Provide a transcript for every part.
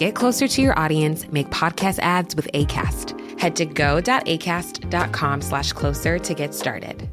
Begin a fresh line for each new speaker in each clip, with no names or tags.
Get closer to your audience, make podcast ads with ACAST. Head to go.acast.com slash closer to get started.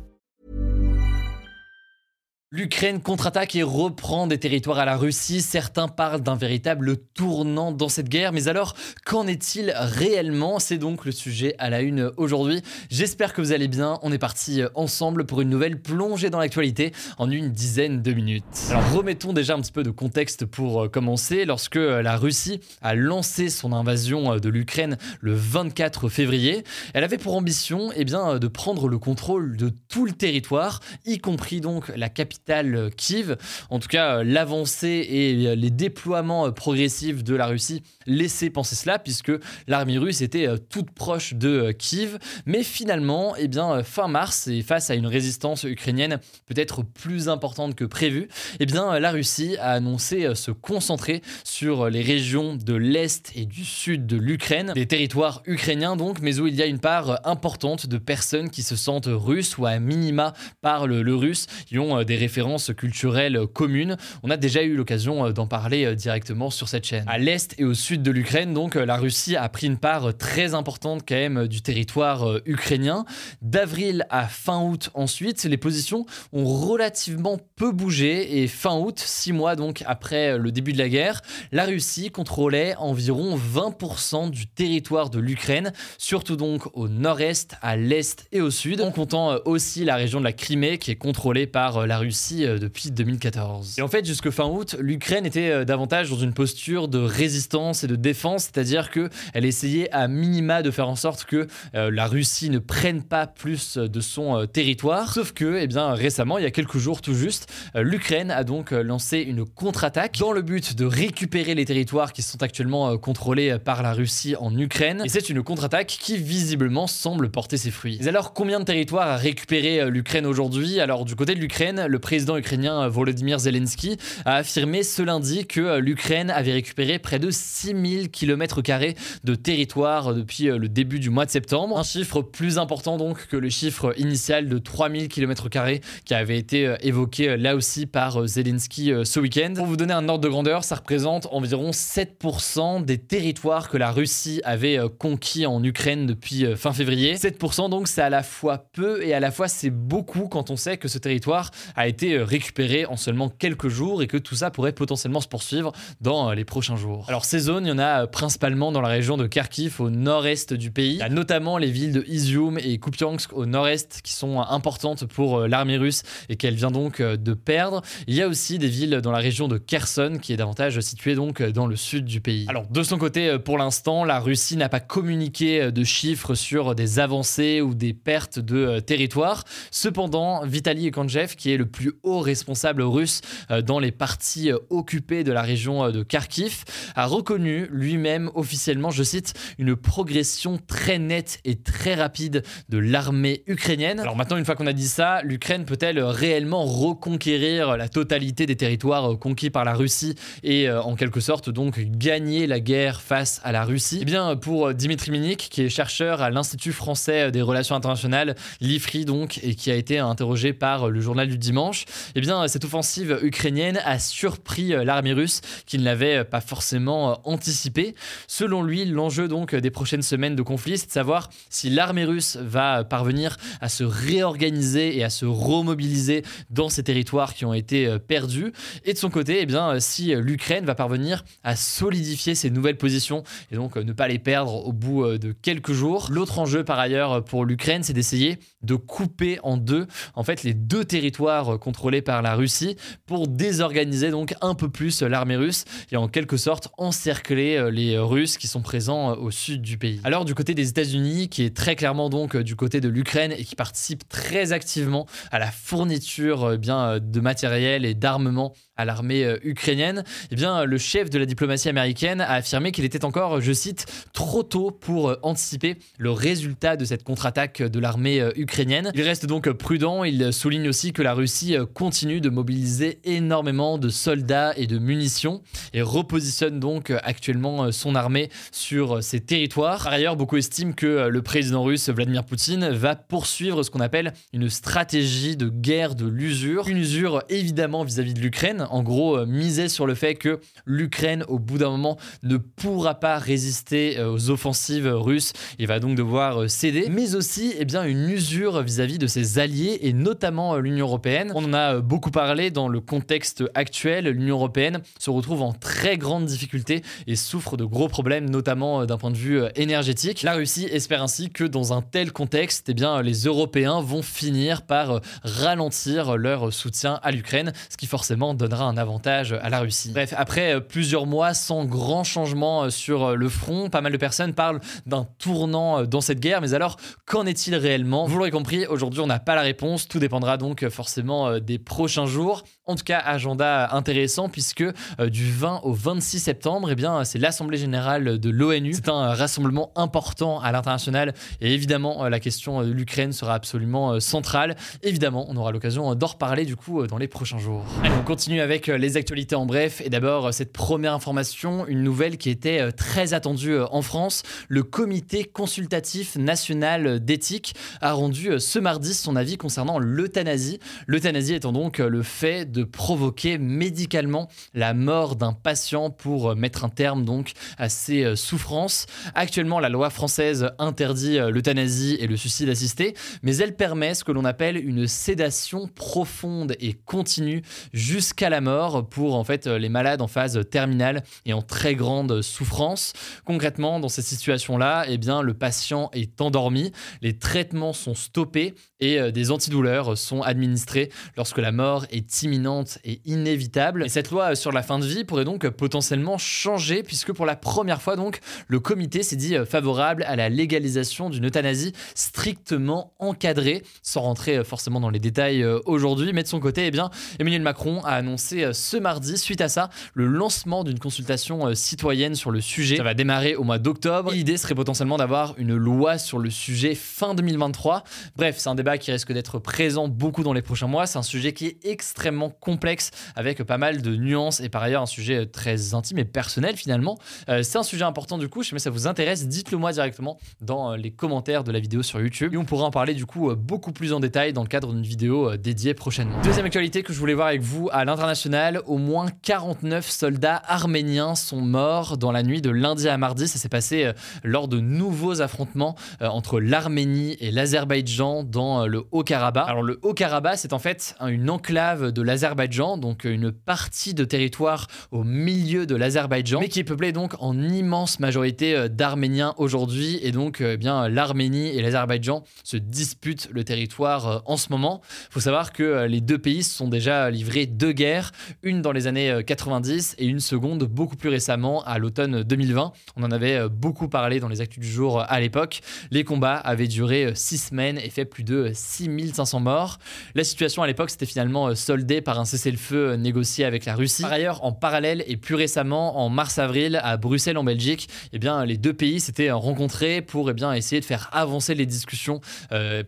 L'Ukraine contre-attaque et reprend des territoires à la Russie. Certains parlent d'un véritable tournant dans cette guerre. Mais alors, qu'en est-il réellement? C'est donc le sujet à la une aujourd'hui. J'espère que vous allez bien. On est parti ensemble pour une nouvelle plongée dans l'actualité en une dizaine de minutes. Alors, remettons déjà un petit peu de contexte pour euh, commencer. Lorsque la Russie a lancé son invasion euh, de l'Ukraine le 24 février, elle avait pour ambition eh bien, de prendre le contrôle de tout le territoire, y compris donc la capitale capitale Kiev. En tout cas, euh, l'avancée et euh, les déploiements euh, progressifs de la Russie laissaient penser cela, puisque l'armée russe était toute proche de Kiev. Mais finalement, eh bien, fin mars, et face à une résistance ukrainienne peut-être plus importante que prévu, eh bien, la Russie a annoncé se concentrer sur les régions de l'Est et du Sud de l'Ukraine, des territoires ukrainiens donc, mais où il y a une part importante de personnes qui se sentent russes ou à minima parlent le russe, qui ont des références culturelles communes. On a déjà eu l'occasion euh, d'en parler euh, directement sur cette chaîne. À l'est et au sud de l'Ukraine, donc, euh, la Russie a pris une part très importante quand même du territoire ukrainien. D'avril à fin août ensuite, les positions ont relativement peu bougé et fin août, six mois donc après le début de la guerre, la Russie contrôlait environ 20% du territoire de l'Ukraine, surtout donc au nord-est, à l'est et au sud, en comptant aussi la région de la Crimée qui est contrôlée par la Russie euh, depuis 2014. Et en fait, jusque fin août, l'Ukraine était euh, davantage dans une posture de résistance et de défense, c'est-à-dire que elle essayait à minima de faire en sorte que euh, la Russie ne prenne pas plus de son territoire. Sauf que, eh bien, récemment, il y a quelques jours tout juste, l'Ukraine a donc lancé une contre-attaque dans le but de récupérer les territoires qui sont actuellement contrôlés par la Russie en Ukraine. Et c'est une contre-attaque qui visiblement semble porter ses fruits. Mais alors, combien de territoires a récupéré l'Ukraine aujourd'hui? Alors, du côté de l'Ukraine, le président ukrainien euh, Volodymyr Zelensky a affirmé ce lundi que euh, l'Ukraine avait récupéré près de 6000 km de territoire depuis euh, le début du mois de septembre. Un chiffre plus important donc que le chiffre initial de 3000 km qui avait été évoqué là aussi par Zelensky ce week-end. Pour vous donner un ordre de grandeur, ça représente environ 7% des territoires que la Russie avait conquis en Ukraine depuis fin février. 7% donc c'est à la fois peu et à la fois c'est beaucoup quand on sait que ce territoire a été été euh, en seulement quelques jours et que tout ça pourrait potentiellement se poursuivre dans euh, les prochains jours. Alors ces zones, il y en a euh, principalement dans la région de Kharkiv au nord-est du pays. Il y a notamment les villes de Izium et Kupiansk au nord-est qui sont importantes pour l'armée russe et qu'elle vient donc de perdre. Il y a aussi des villes dans la région de Kherson qui est davantage située donc dans le sud du pays. Alors de son côté, pour l'instant, la Russie n'a pas communiqué de chiffres sur des avancées ou des pertes de territoire. Cependant, Vitaly Ekanjev, qui est le plus haut responsable russe euh, dans les parties euh, occupées de la région euh, de Kharkiv, a reconnu lui-même officiellement, je cite, une progression très nette et très rapide de l'armée ukrainienne. Alors maintenant, une fois qu'on a dit ça, l'Ukraine peut-elle réellement reconquérir la totalité des territoires conquis par la Russie et en quelque sorte donc gagner la guerre face à la Russie? Eh bien, pour Dimitri Minik, qui est chercheur à l'Institut français des relations internationales, l'IFRI donc, et qui a été interrogé par le journal du dimanche, eh bien, cette offensive ukrainienne a surpris euh, l'armée russe qui ne l'avait euh, pas forcément euh, anticipé. Selon lui, l'enjeu donc des prochaines semaines de conflit, c'est de savoir si l'armée russe va parvenir à se réorganiser et à se remobiliser dans ces territoires qui ont été perdus. Et de son côté, eh bien, si l'Ukraine va parvenir à solidifier ses nouvelles positions et donc ne pas les perdre au bout de quelques jours. L'autre enjeu par ailleurs pour l'Ukraine, c'est d'essayer de couper en deux en fait les deux territoires territoire contrôlé par la Russie pour désorganiser donc un peu plus l'armée russe et en quelque sorte encercler les Russes qui sont présents au sud du pays. Alors du côté des États-Unis, qui est très clairement donc du côté de l'Ukraine et qui participe très activement à la fourniture bien de matériel et d'armement à l'armée euh, ukrainienne, eh bien, le chef de la diplomatie américaine a affirmé qu'il était encore, je cite, trop tôt pour euh, anticiper le résultat de cette contre-attaque de l'armée euh, ukrainienne. Il reste donc prudent, il souligne aussi que la Russie continue de mobiliser énormément de soldats et de munitions et repositionne donc actuellement son armée sur ses territoires. Par ailleurs, beaucoup estiment que le président russe Vladimir Poutine va poursuivre ce qu'on appelle une stratégie de guerre de l'usure, une usure évidemment vis-à-vis -vis de l'Ukraine, en gros, euh, misait sur le fait que l'Ukraine, au bout d'un moment, ne pourra pas résister euh, aux offensives russes. Il va donc devoir euh, céder, mais aussi eh bien, une usure vis-à-vis de ses alliés et notamment l'Union européenne. On en a beaucoup parlé dans le contexte actuel. L'Union européenne se retrouve en très grande difficulté et souffre de gros problèmes, notamment d'un point de vue énergétique. La Russie espère ainsi que dans un tel contexte, eh bien, les Européens vont finir par ralentir leur soutien à l'Ukraine, ce qui forcément donnera un avantage à la Russie. Bref, après euh, plusieurs mois sans grand changement euh, sur euh, le front, pas mal de personnes parlent d'un tournant dans cette guerre, mais alors qu'en est-il réellement? Vous l'aurez compris, aujourd'hui on n'a pas la réponse, tout dépendra donc forcément des prochains jours. En tout cas, agenda intéressant puisque du 20 au 26 septembre, eh bien, c'est l'Assemblée générale de l'ONU. C'est un rassemblement important à l'international et évidemment, la question de l'Ukraine sera absolument centrale. Évidemment, on aura l'occasion d'en reparler du coup dans les prochains jours. On continue avec euh, les actualités en bref. Et d'abord, euh, cette première information, une nouvelle qui était euh, très attendue en France. Le comité consultatif national d'éthique a rendu ce mardi son avis concernant l'euthanasie. L'euthanasie étant donc le fait de provoquer médicalement la mort d'un patient pour mettre un terme donc à ses souffrances. Actuellement, la loi française interdit l'euthanasie et le suicide assisté, mais elle permet ce que l'on appelle une sédation profonde et continue jusqu'à la mort pour en fait les malades en phase terminale et en très grande souffrance. Concrètement, dans ces situations-là, eh bien, le patient est endormi, les traitements sont stoppés et euh, des antidouleurs sont administrés lorsque la mort est imminente et inévitable. Et cette loi sur la fin de vie pourrait donc potentiellement changer puisque pour la première fois donc le comité s'est dit euh, favorable à la légalisation d'une euthanasie strictement encadrée, sans rentrer euh, forcément dans les détails aujourd'hui. Mais de son côté, eh bien, Emmanuel Macron a annoncé euh, ce mardi, suite à ça, le lancement d'une consultation euh, citoyenne sur le sujet. Ça va démarrer au mois d'octobre. L'idée serait potentiellement d'avoir une loi sur le sujet fin 2023. Bref, c'est un débat qui risque d'être présent beaucoup dans les prochains mois. C'est un sujet qui est extrêmement complexe avec pas mal de nuances et par ailleurs un sujet très intime et personnel finalement. Euh, c'est un sujet important du coup. Je sais pas si ça vous intéresse, dites-le moi directement dans les commentaires de la vidéo sur YouTube et on pourra en parler du coup beaucoup plus en détail dans le cadre d'une vidéo dédiée prochainement. Deuxième actualité que je voulais voir avec vous à l'international au moins 49 soldats arméniens sont morts dans la nuit de lundi à mardi. Ça s'est passé euh, lors de nouveaux affrontements euh, entre l'Arménie et l'Azerbaïdjan dans euh, le Haut-Karabakh. Alors le Haut-Karabakh, c'est en fait une enclave de l'Azerbaïdjan, donc une partie de territoire au milieu de l'Azerbaïdjan, mais qui est peuplée donc en immense majorité d'Arméniens aujourd'hui. Et donc, eh bien, l'Arménie et l'Azerbaïdjan se disputent le territoire en ce moment. Il faut savoir que les deux pays se sont déjà livrés deux guerres une dans les années 90 euh, et une seconde beaucoup plus récemment à l'automne 2020. On en avait euh, beaucoup parlé dans les actus du jour euh, à l'époque. Les combats avaient duré six semaines et fait plus de 6500 morts. La situation à l'époque s'était finalement soldée par un cessez-le-feu négocié avec la Russie. Par ailleurs, en parallèle et plus récemment, en mars-avril, à Bruxelles en Belgique, eh bien, les deux pays s'étaient rencontrés pour eh bien, essayer de faire avancer les discussions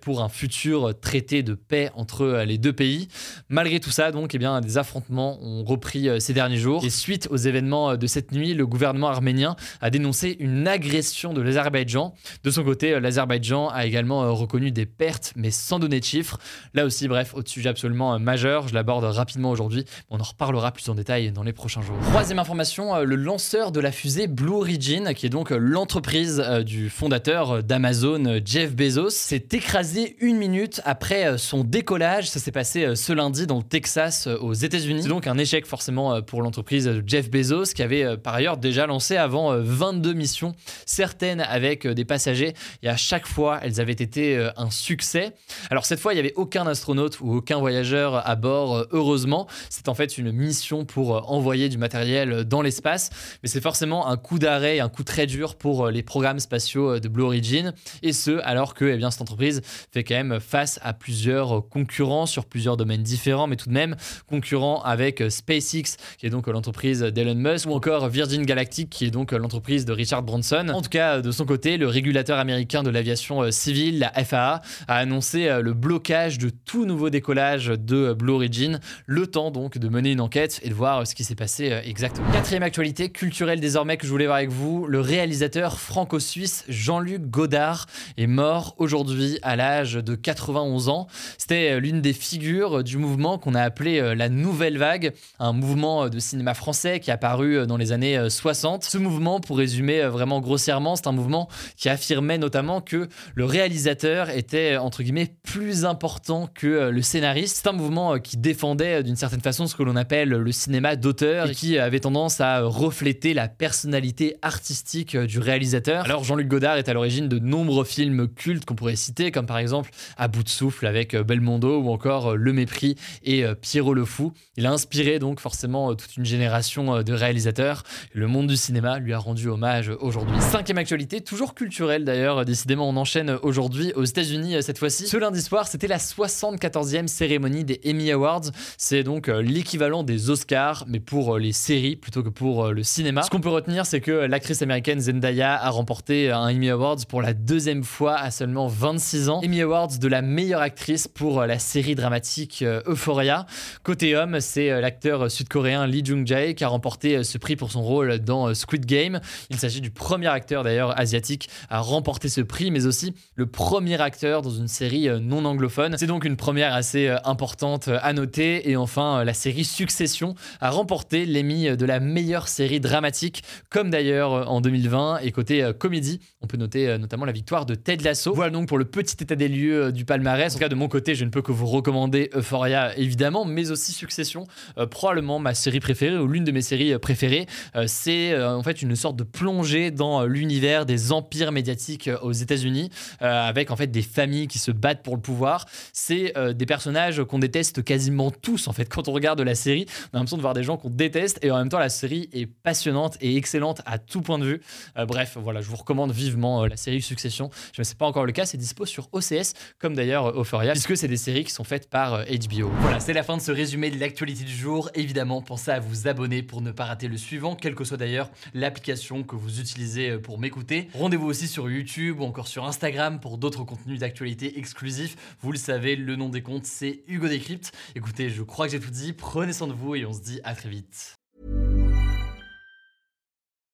pour un futur traité de paix entre les deux pays. Malgré tout ça, donc, eh bien, des affrontements ont repris euh, ces derniers jours. Suite aux événements euh, de cette nuit, le gouvernement arménien a dénoncé une agression de l'Azerbaïdjan. De son côté, euh, l'Azerbaïdjan a également reconnu des pertes, mais sans donner de chiffres. Là aussi, bref, autre sujet absolument majeur. Je l'aborde rapidement aujourd'hui. On en reparlera plus en détail dans les prochains jours. Troisième information, le lanceur de la fusée Blue Origin, qui est donc l'entreprise du fondateur d'Amazon, Jeff Bezos, s'est écrasé une minute après son décollage. Ça s'est passé ce lundi dans le Texas, aux États-Unis. C'est donc un échec forcément euh, pour l'entreprise de Jeff Bezos qui avait euh, par ailleurs déjà lancé avant 22 euh, missions, certaines avec des passagers et à chaque fois elles avaient été un succès. Alors cette fois, il n'y avait aucun astronaute ou aucun voyageur à bord, euh, heureusement. C'est en fait une mission pour euh, envoyer du matériel dans l'espace, mais c'est forcément un coup d'arrêt, un coup très dur pour les programmes spatiaux de Blue Origin, et ce alors que eh bien, cette entreprise fait quand même face à plusieurs concurrents sur plusieurs domaines différents, mais tout de même concurrents avec SpaceX, qui est donc l'entreprise d'Elon Musk, ou encore Virgin Galactic, qui est donc l'entreprise de Richard Branson. En tout cas, de son côté, le régulateur américain de l'aviation euh, civile, la FAA, a annoncé euh, le blocage de tout nouveau décollage de Blue Origin, le temps donc de mener une enquête et de voir ce qui s'est passé euh, exactement. Quatrième actualité culturelle désormais que je voulais voir avec vous, le réalisateur franco-suisse Jean-Luc Godard est mort aujourd'hui à l'âge de 91 ans. C'était l'une des figures du mouvement qu'on a appelé la Nouvelle Vague, un mouvement de cinéma français qui a apparu dans les années 60. Ce mouvement, pour résumer vraiment grossièrement, c'est un mouvement qui affirmait notamment que le réalisateur était, entre guillemets, plus important que euh, le scénariste. C'est un mouvement euh, qui défendait euh, d'une certaine façon ce que l'on appelle le cinéma d'auteur et qui avait tendance à refléter la personnalité artistique du réalisateur. Alors Jean-Luc Godard est à l'origine de nombreux films cultes qu'on pourrait citer, comme par exemple À bout de souffle avec Belmondo ou encore Le Mépris et Pierrot le Fou. Il a inspiré donc forcément toute une génération de réalisateurs. Le monde du cinéma lui a rendu hommage aujourd'hui. Cinquième actualité, toujours culturelle d'ailleurs, décidément on enchaîne aujourd'hui aux États-Unis euh, cette fois-ci. Ce lundi soir, c'était la 74e cérémonie des Emmy Awards. C'est donc euh, l'équivalent des Oscars, mais pour euh, les séries plutôt que pour le cinéma. Ce qu'on peut retenir, c'est que l'actrice américaine Zendaya a remporté un Emmy Awards pour la deuxième fois à seulement 26 ans. Emmy Awards de la meilleure actrice pour la série dramatique Euphoria. Côté homme, c'est l'acteur sud-coréen Lee Jung-jae qui a remporté ce prix pour son rôle dans Squid Game. Il s'agit du premier acteur d'ailleurs asiatique à remporter ce prix, mais aussi le premier acteur dans une série euh, non anglophone. C'est donc une première assez euh, importante euh, à noter. Et enfin, la série Succession a remporté l'Emmy de la meilleure série dramatique, comme d'ailleurs en 2020. Et côté comédie, on peut noter notamment la victoire de Ted Lasso. Voilà donc pour le petit état des lieux du palmarès. En tout cas, de mon côté, je ne peux que vous recommander Euphoria, évidemment, mais aussi Succession, probablement ma série préférée ou l'une de mes séries préférées. c'est en fait une sorte de plongée dans l'univers des empires médiatiques aux États-Unis, euh, avec en fait des familles qui se battent pour le pouvoir. C'est euh, des personnages qu'on déteste quasiment tous en fait. Quand on regarde la série, on a l'impression de voir des gens qu'on déteste et en même temps la série est passionnante et excellente à tout point de vue. Euh, bref, voilà, je vous recommande vivement la série Succession. Je ne sais pas encore le cas, c'est dispo sur OCS comme d'ailleurs Euphoria, puisque c'est des séries qui sont faites par HBO. Voilà, c'est la fin de ce résumé de l'actualité du jour. Évidemment, pensez à vous abonner pour ne pas rater le suivant, quelle que soit d'ailleurs l'application que vous utilisez pour m'écouter. Rendez-vous aussi sur YouTube ou encore sur Instagram pour d'autres contenus d'actualité exclusifs. Vous le savez, le nom des comptes, c'est Hugo Décrypte. Écoutez, je crois que j'ai tout dit. Prenez soin de vous et on se dit à très vite.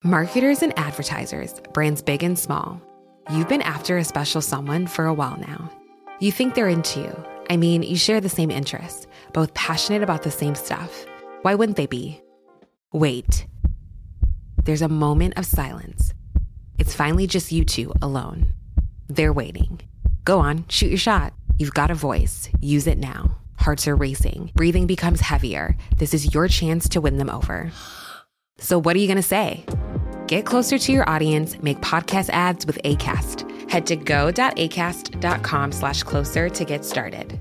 Marketers and advertisers, brands big and small. You've been after a special someone for a while now. You think they're into you. I mean, you share the same interests, both passionate about the same stuff. Why wouldn't they be? Wait. There's a moment of silence. It's finally just you two alone. They're waiting. Go on, shoot your shot. You've got a voice. Use it now. Hearts are racing. Breathing becomes heavier. This is your chance to win them over. So, what are you going to say? Get closer to your audience, make podcast ads with ACAST. Head to go.acast.com slash closer to get started.